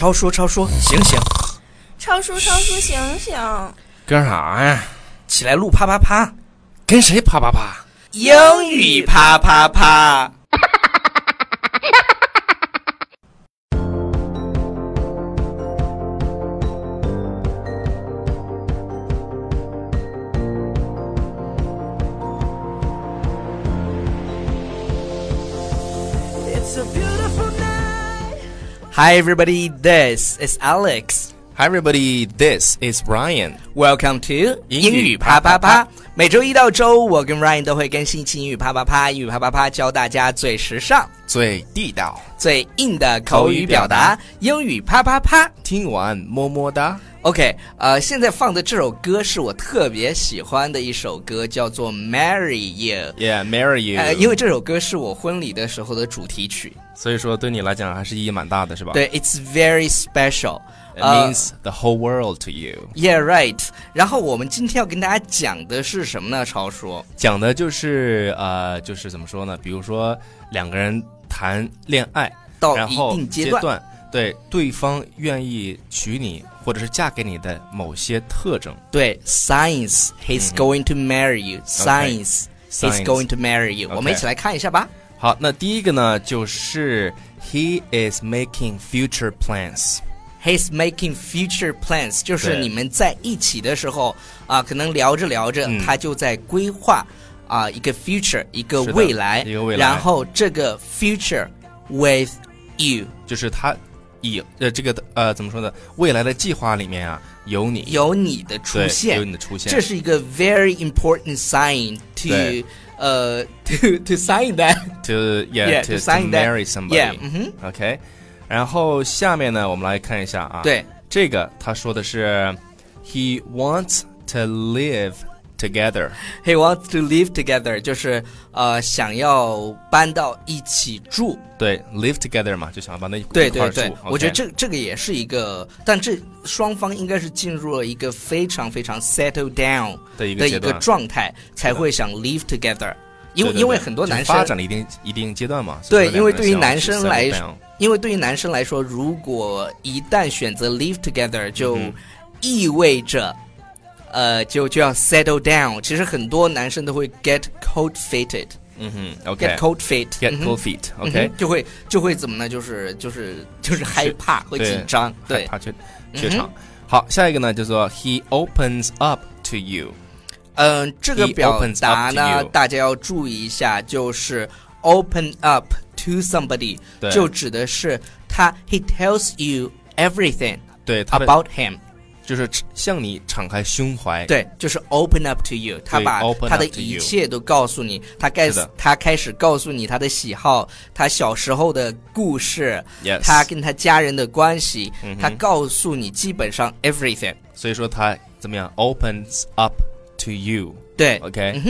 超叔，超叔，醒醒！超叔，超叔，醒醒！干啥呀？起来录啪啪啪！跟谁啪啪啪？英语啪啪啪！Hi everybody, this is Alex. Hi everybody, this is Ryan. Welcome to 英语啪啪啪。每周一到周五，我跟 Ryan 都会更新一期英语啪啪啪。英语啪啪啪教大家最时尚、最地道，最硬的口语表达。英语啪啪啪。听完么么哒。OK，呃，现在放的这首歌是我特别喜欢的一首歌，叫做《Marry You》。Yeah, marry you. 呃，因为这首歌是我婚礼的时候的主题曲。所以说对你来讲还是意义蛮大的，是吧？对，It's very special。，It means the whole world to you。Yeah, right。然后我们今天要跟大家讲的是什么呢？超叔，讲的就是呃，就是怎么说呢？比如说两个人谈恋爱，到一然后定阶段，段，对对方愿意娶你或者是嫁给你的某些特征。对，Science，He's going to marry you。Science。He's going to marry you。我们一起来看一下吧。好，那第一个呢，就是 He is making future plans。He's making future plans，就是你们在一起的时候啊，可能聊着聊着，嗯他就在规划啊一个 future，一个未来，一个未来然后这个 future with you 就是他以呃这个呃怎么说呢？未来的计划里面啊，有你有你的出现，有你的出现，这是一个 very important sign to 对呃 to to sign that to yeah, Yeah, to, to sign marry somebody。yeah 嗯哼 OK，然后下面呢，我们来看一下啊，对这个他说的是 He wants to live together。he wants to live together. 就是呃想要搬到一起住，对，live together 嘛，就想要搬到一对一块对对。儿住，我觉得这这个也是一个，但这双方应该是进入了一个非常非常 settle down 的一个的一个，状态，才会想 live together。因为对对对。因为很多就是男生发展了一定一定阶段嘛，对，因为对于男生来因为对于男生来说，如果一旦选择 live together，就嗯意味着，呃，就就要 settle down。其实很多男生都会 get cold feet，get 嗯哼，OK， cold feet， get 嗯哼 cold feet，嗯 OK，哼就会就会怎么呢？就是就是就是害怕，会对紧张，对，害怕怯怯嗯哼场。好，下一个呢叫做 He opens up to you。嗯，这个 He 表 opens 达 up to 呢 you，大家要注意一下，就是 open up to somebody，对就指的是他 he tells you everything 对，他的 about him。 就是向你敞开胸怀。对，就是 open up to you，他把他的一切都告诉你，他开始他开始告诉你他的喜好，他小时候的故事他跟他家人的关系，他告诉你基本上 everything。所以说他怎么样？opens up to you。对 OK，、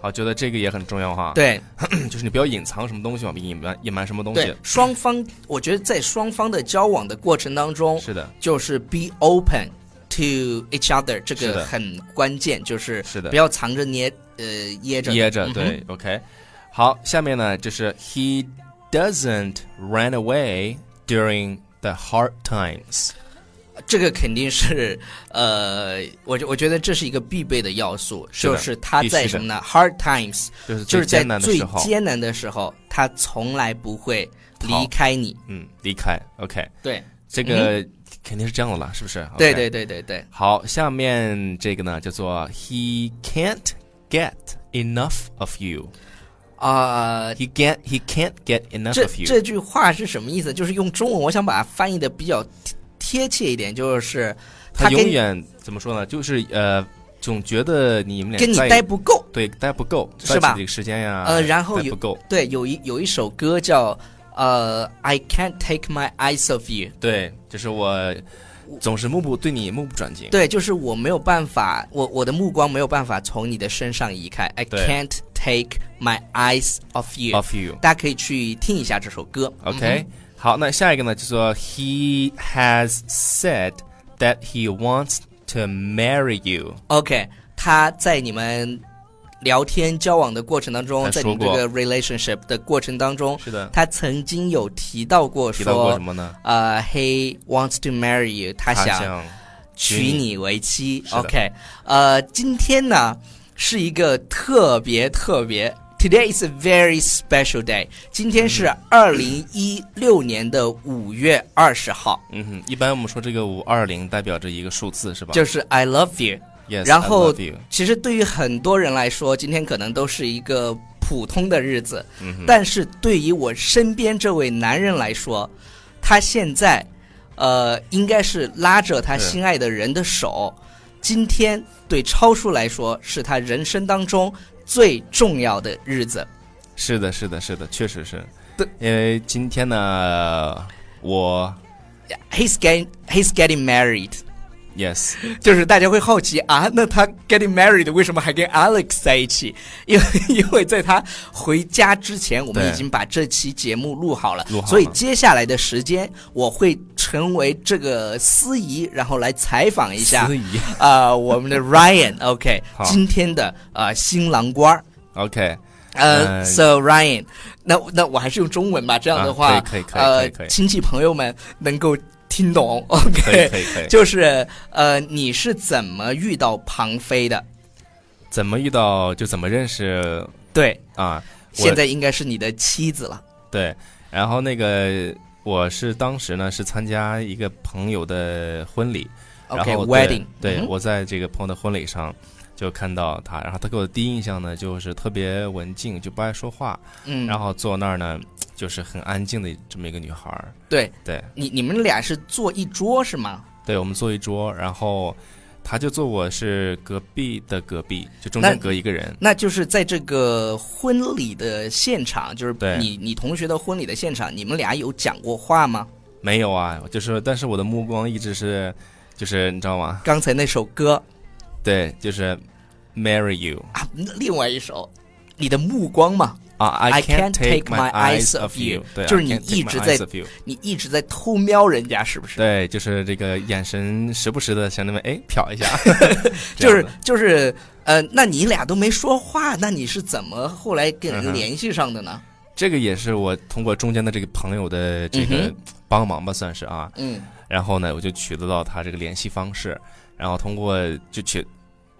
好，觉得这个也很重要哈。，对 就是你不要隐藏什么东西嘛，隐瞒隐瞒什么东对西。，双方我觉得在双方的交往的过程当中，是的，就是 be open to each other，这是的个很关键，就是是的不要藏着捏呃掖着掖着。嗯哼对、o k 好，下面呢就是 he doesn't run away during the hard times。这个肯定是，呃，我觉我觉得这是一个必备的要素，是的就是他必须的在什么呢？Hard times，就是就是在最艰难的最时候，艰难的时候，他从来不会逃离开你。嗯，离开。OK，对，这个肯定是这样的了，是不是？嗯对对对对对，好，下面这个呢叫做 he can't get enough of you。啊、He can't he can't get enough 这 of you。这句话是什么意思？就是用中文，我想把它翻译的比较贴贴切一点，就是他跟永远怎么说呢？就是呃，总觉得你们俩跟你待不够。对待不够，是吧这个时间呀，呃然后有不够，对，有一有一首歌叫呃，I can't take my eyes off you。对，就是我总是目不对你目不转睛。对，就是我没有办法，我我的目光没有办法从你的身上移开。I 对 can't take my eyes off you。 of you。大家可以去听一下这首歌。 OK，、好，那下一个呢，就说 He has said that he wants to marry you。 OK，他在你们 聊天交往的过程当中，在你这个 relationship 的过程当中，是的，他曾经有提到过提到过什说，么呢？呃，he wants to marry you，他想想娶你为妻。OK，呃，今天呢是一个特别特别，Today is a very special day。今天是二零一六年的五月二十号，嗯哼，一般我们说这个五二零代表着一个数字是吧？就是 I love you。Yes, 然后其实对于很多人来说，今天可能都是一个普通的日子，但是对于我身边这位男人来说，他现在，呃，应该是拉着他心爱的人的手。今天对超叔来说，是他人生当中最重要的日子。是的，是的，是的，确实是对。因为今天呢，我 He's getting he's getting married，yes，就是大家会好奇啊，那他 getting married 为什么还跟 Alex 在一起？因为 因为在他回家之前，我们已经把这期节目录好了，好了。所以接下来的时间我会成为这个司仪，然后来采访一下司仪。啊、我们的 Ryan，OK，、好。今天的啊、新郎官。儿。，OK，呃、嗯 s o Ryan，那那我还是用中文吧，这样的话，啊可以可以可以可呃以可，以。亲戚朋友们能够听懂，OK，可以可以。就是呃，你是怎么遇到庞飞的？怎么遇到就怎么认识对，啊？我现在应该是你的妻子了。对，然后那个我是当时呢是参加一个朋友的婚礼 OK，wedding，对嗯我在这个朋友的婚礼上就看到他，然后他给我的第一印象呢就是特别文静，就不爱说话，嗯，然后坐那儿呢就是很安静的这么一个女孩儿。对对，你你们俩是坐一桌是吗？对，我们坐一桌，然后他就坐我是隔壁的隔壁，就中间隔一个人。那就是在这个婚礼的现场，就是对你你同学的婚礼的现场，你们俩有讲过话吗？没有啊，就是但是我的目光一直是，就是你知道吗？刚才那首歌对，就是 marry you 啊，另外一首，你的目光嘛，啊 I can't take my eyes off off you 对，就是你一直在你一直在偷瞄人家，是不是？对，就是这个眼神时不时的向那边哎瞟一下，就是就是呃，那你俩都没说话，那你是怎么后来跟人联系上的呢？这个也是我通过中间的这个朋友的这嗯个帮忙吧，算是啊。嗯。然后呢，我就取得到他这个联系方式，然后通过就去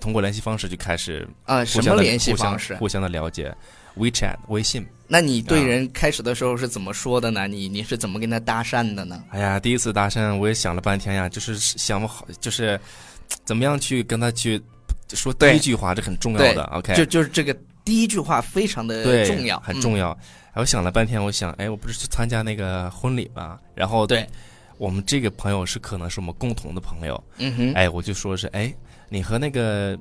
通过联系方式就开始啊，什么联系方式？互相的了解，WeChat 微信。那你对啊人开始的时候是怎么说的呢？你你是怎么跟他搭讪的呢？哎呀，第一次搭讪我也想了半天呀，就是想不好，就是怎么样去跟他去说第一句话，这很重要的。OK，就就是这个第一句话非常的，重要，很重要。哎我想了半天，我想，哎，我不是去参加那个婚礼吗，然后对，我们这个朋友是可能是我们共同的朋友，嗯哼，哎，我就说是，哎，你和那个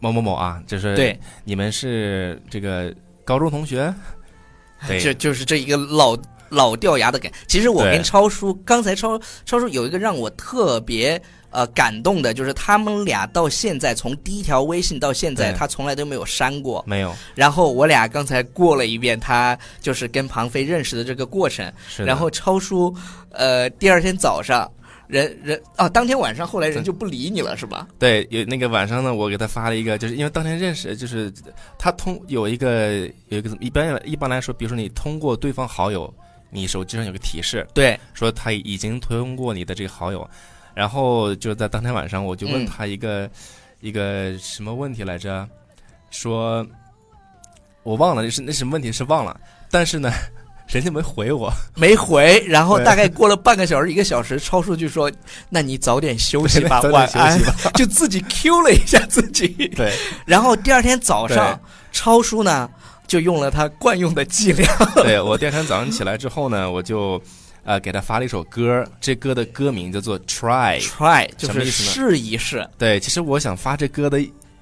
某某某啊，就是对，你们是这个高中同学，对。就就是这一个老老掉牙的感。其实我跟超叔刚才超超叔有一个让我特别呃感动的，就是他们俩到现在从第一条微信到现在，他从来都没有删过。没有，然后我俩刚才过了一遍他就是跟庞飞认识的这个过程，是然后超叔呃第二天早上。人人啊，当天晚上后来人就不理你了，是吧？对，有那个晚上呢，我给他发了一个，就是因为当天认识，就是他通有一个有一个一般一般来说，比如说你通过对方好友，你手机上有个提示，对，说他已经通过你的这个好友，然后就在当天晚上，我就问嗯。他一个、一个什么问题来着，说我忘了那是那什么问题是忘了，但是呢，人家没回我，没回，然后大概过了半个小时、一个小时，超叔就说：“那你早点休息吧，晚安。休息吧。”就自己 Q 了一下自己。对，然后第二天早上，超叔呢就用了他惯用的伎俩，对我第二天早上起来之后呢，我就呃给他发了一首歌，这歌的歌名叫做 Try。try 就是试一试。对，其实我想发这歌的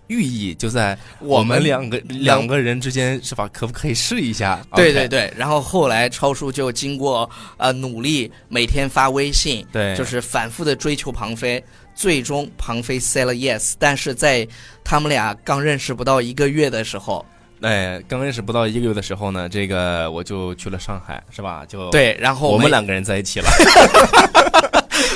寓意就在我我们们两个两个人之间是吧？可不可以试一下？对对对，然后后来超叔就经过呃努力，每天发微信，对，就是反复的追求庞飞，最终庞飞 say 了 yes，但是在他们俩刚认识不到一个月的时候，哎，刚认识不到一个月的时候呢，这个我就去了上海，是吧？就对，然后我们。两个人在一起了。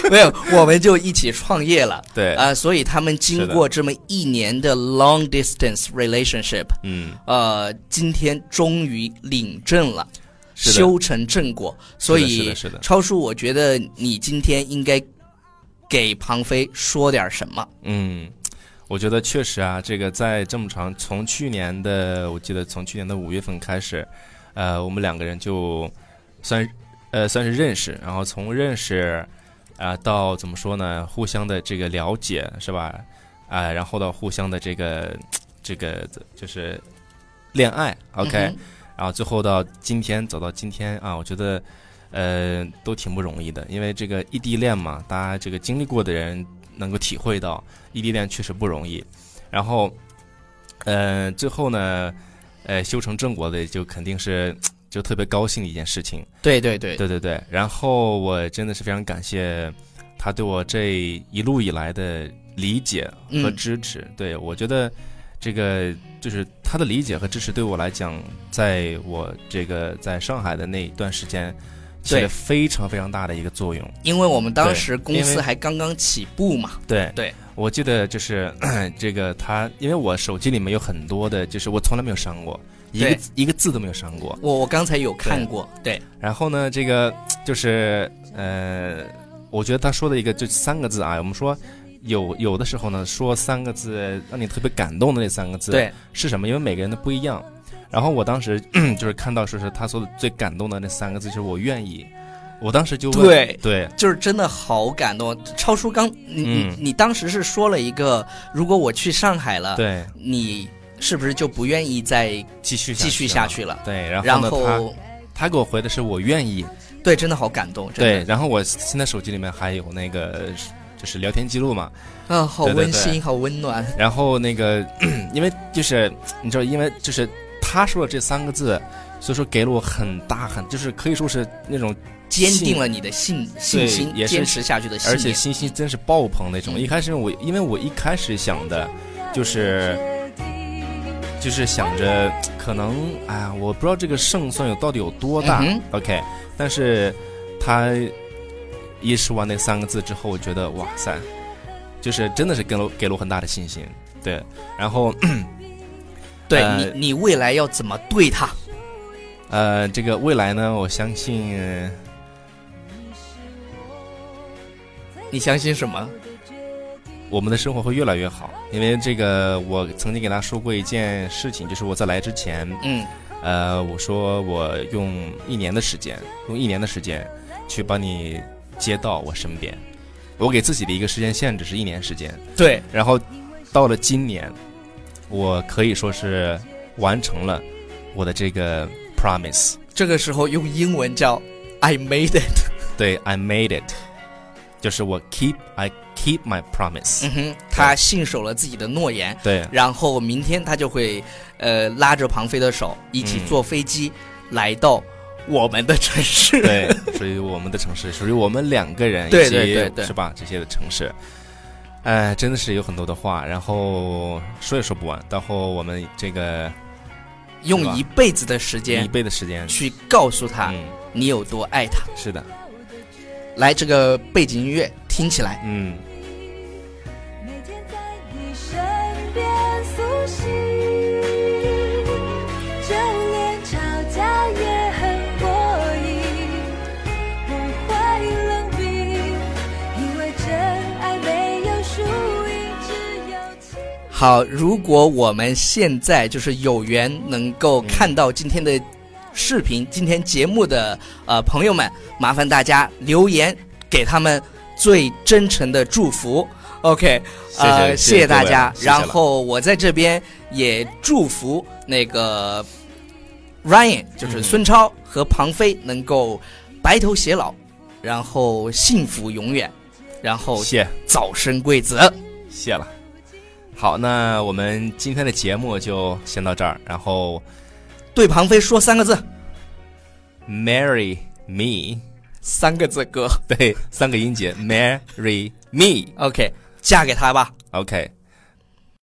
没有，我们就一起创业了。对，啊、所以他们经过这么一年的 long distance relationship，嗯，呃，今天终于领证了，修成正果。所是以超叔，我觉得你今天应该给庞飞说点什么。嗯，我觉得确实啊，这个在这么长，从去年的我记得从去年的五月份开始，呃，我们两个人就算呃算是认识，然后从认识啊、到怎么说呢，互相的这个了解是吧？啊、然后到互相的这个这个就是恋爱，OK，、嗯然后最后到今天走到今天啊，我觉得呃都挺不容易的，因为这个异地恋嘛，大家这个经历过的人能够体会到异地恋确实不容易。然后呃最后呢，呃修成正果的就肯定是 就特别高兴的一件事情。对对对，对对对，然后我真的是非常感谢他对我这一路以来的理解和嗯支持。对我觉得这个就是他的理解和支持对我来讲，在我这个在上海的那一段时间，起对了非常非常大的一个作用。因为我们当时公司还刚刚起步嘛。对对，我记得就是 这个他，因为我手机里面有很多的，就是我从来没有删过一个一个字都没有删过。我我刚才有看过，对然后呢，这个就是呃，我觉得他说的一个就三个字啊，我们说有有的时候呢，说三个字让你特别感动的那三个字，对，是什么？因为每个人的不一样。然后我当时 就是看到说是他说的最感动的那三个字，就是我愿意。我当时就问，对对。就是真的好感动。超叔刚，你、嗯。你你当时是说了一个，如果我去上海了，对，你是不是就不愿意再继续继续下去了？对，然然后他他给我回的是我愿意，对，真的好感动，真对，然后我现在手机里面还有那个就是聊天记录嘛，啊，好对对。温馨，好温暖，然后那个，因为就是你知道，因为就是他说的这三个字，所以说给了我很大很，就是可以说是那种坚定了你的信信心，也是坚持下去的信而且。信心真是爆棚那种。嗯一开始我因为我一开始想的就是就是想着可能哎呀，我不知道这个胜算有到底有多大、嗯 OK，但是他一说完那三个字之后，我觉得哇塞，就是真的是给了给了我很大的信心。对，然后对呃你，你未来要怎么对他？呃，这个未来呢，我相信。呃你相信什么？我们的生活会越来越好，因为这个，我曾经给他说过一件事情，就是我在来之前，嗯，呃，我说我用一年的时间，用一年的时间去把你接到我身边，我给自己的一个时间限制是一年时间，对，然后到了今年，我可以说是完成了我的这个 promise，这个时候用英文叫 I made it。对，I made it，就是我 keep I keep my promise，、嗯哼，他信守了自己的诺言，对，然后明天他就会，呃，拉着庞飞的手，一起嗯坐飞机、来到我们的城市。对，属于我们的城市，属于我们两个人，对以及对对对。是吧？这些的城市，哎，真的是有很多的话，然后说也说不完。到后我们这个用一辈子的时间一辈子的时间，去告诉他嗯，你有多爱他。是的，来，这个背景音乐听起来，嗯，好，如果我们现在就是有缘能够看到今天的视频、今天节目的呃朋友们，麻烦大家留言给他们最真诚的祝福。OK，呃，谢谢大家。然后我在这边也祝福那个 Ryan，就是嗯孙超和庞飞能够白头偕老，然后幸福永远，然后谢早生贵子。谢了。好，那我们今天的节目就先到这儿，然后对庞飞说三个字，marry me，三个字哥。对，三个音节，marry me，OK，、OK，嫁给他吧。OK